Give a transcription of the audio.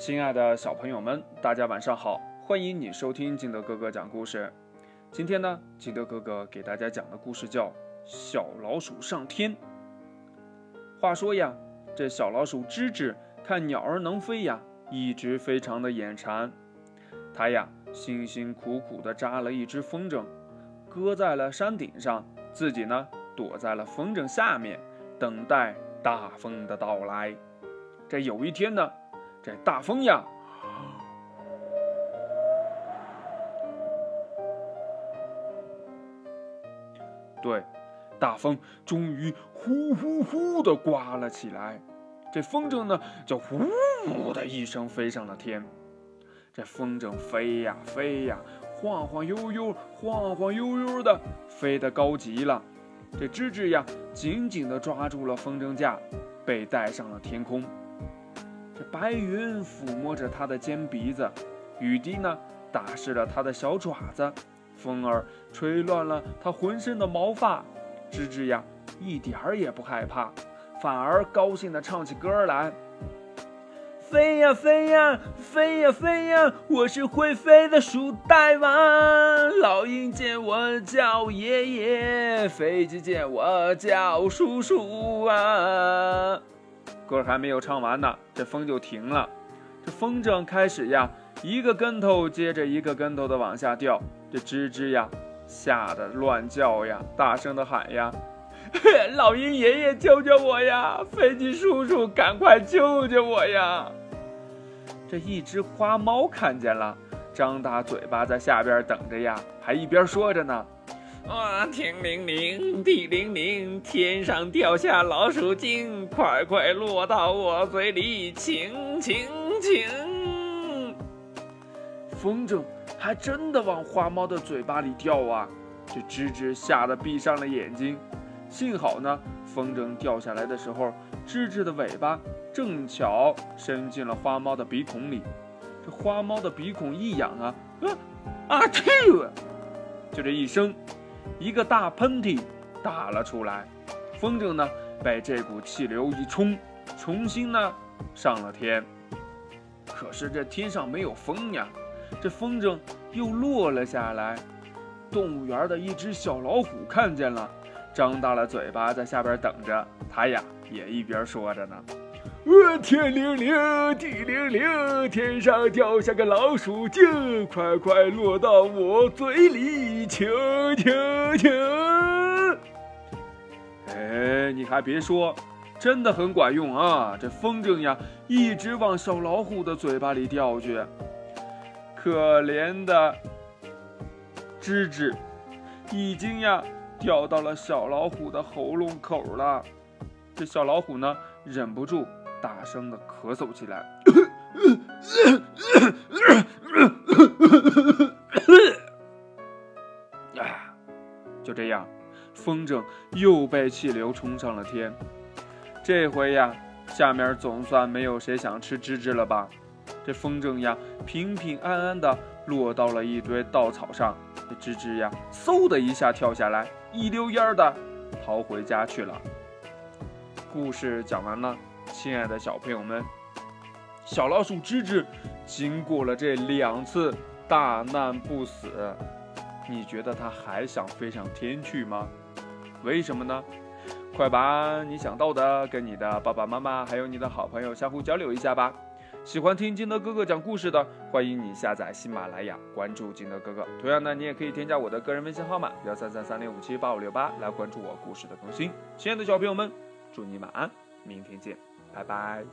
亲爱的小朋友们，大家晚上好！欢迎你收听金德哥哥讲故事。今天呢，金德哥哥给大家讲的故事叫《小老鼠上天》。话说呀，这小老鼠吱吱看鸟儿能飞呀，一直非常的眼馋。它呀，辛辛苦苦地扎了一只风筝，搁在了山顶上，自己呢，躲在了风筝下面，等待大风的到来。这有一天呢，这大风呀，对，大风终于呼呼呼的刮了起来。这风筝呢，就呼的一声飞上了天。这风筝飞呀飞呀，晃晃悠悠，晃晃悠悠的，飞得高极了。这吱吱呀，紧紧地抓住了风筝架，被带上了天空。白云抚摸着他的尖鼻子，雨滴呢打湿了他的小爪子，风儿吹乱了他浑身的毛发。吱吱呀，一点儿也不害怕，反而高兴地唱起歌来：“飞呀飞呀，飞呀飞呀，我是会飞的鼠大王。老鹰见我叫爷爷，飞机见我叫叔叔啊。”歌还没有唱完呢，这风就停了。这风筝开始呀，一个跟头接着一个跟头的往下掉。这吱吱呀，吓得乱叫呀，大声的喊呀：“ 老鹰爷爷救救我呀！飞机叔叔赶快救救我呀！”这一只花猫看见了，张大嘴巴在下边等着呀，还一边说着呢。啊，天灵灵，地灵灵，天上掉下老鼠精，快快落到我嘴里，请请请！风筝还真的往花猫的嘴巴里掉啊！这吱吱吓得闭上了眼睛。幸好呢，风筝掉下来的时候，吱吱的尾巴正巧伸进了花猫的鼻孔里。这花猫的鼻孔一痒啊，啊啊！去！就这一声。一个大喷嚏打了出来，风筝呢被这股气流一冲，重新呢上了天。可是这天上没有风呀，这风筝又落了下来。动物园的一只小老虎看见了，张大了嘴巴在下边等着。它呀也一边说着呢：“呃，天灵灵，地灵灵，天上掉下个老鼠精，快快落到我嘴里，请请请！”哎，你还别说，真的很管用啊！这风筝呀，一直往小老虎的嘴巴里掉去。可怜的吱吱，已经呀掉到了小老虎的喉咙口了。这小老虎呢，忍不住大声的咳嗽起来。啊，就这样。风筝又被气流冲上了天，这回呀，下面总算没有谁想吃吱吱了吧？这风筝呀，平平安安的落到了一堆稻草上，这吱吱呀，嗖的一下跳下来，一溜烟的逃回家去了。故事讲完了，亲爱的小朋友们，小老鼠吱吱经过了这两次大难不死，你觉得它还想飞上天去吗？为什么呢？快把你想到的跟你的爸爸妈妈还有你的好朋友相互交流一下吧。喜欢听金德哥哥讲故事的，欢迎你下载喜马拉雅，关注金德哥哥。同样呢，你也可以添加我的个人微信号码幺三三三零五七八五六八来关注我故事的更新。亲爱的小朋友们，祝你晚安，明天见，拜拜。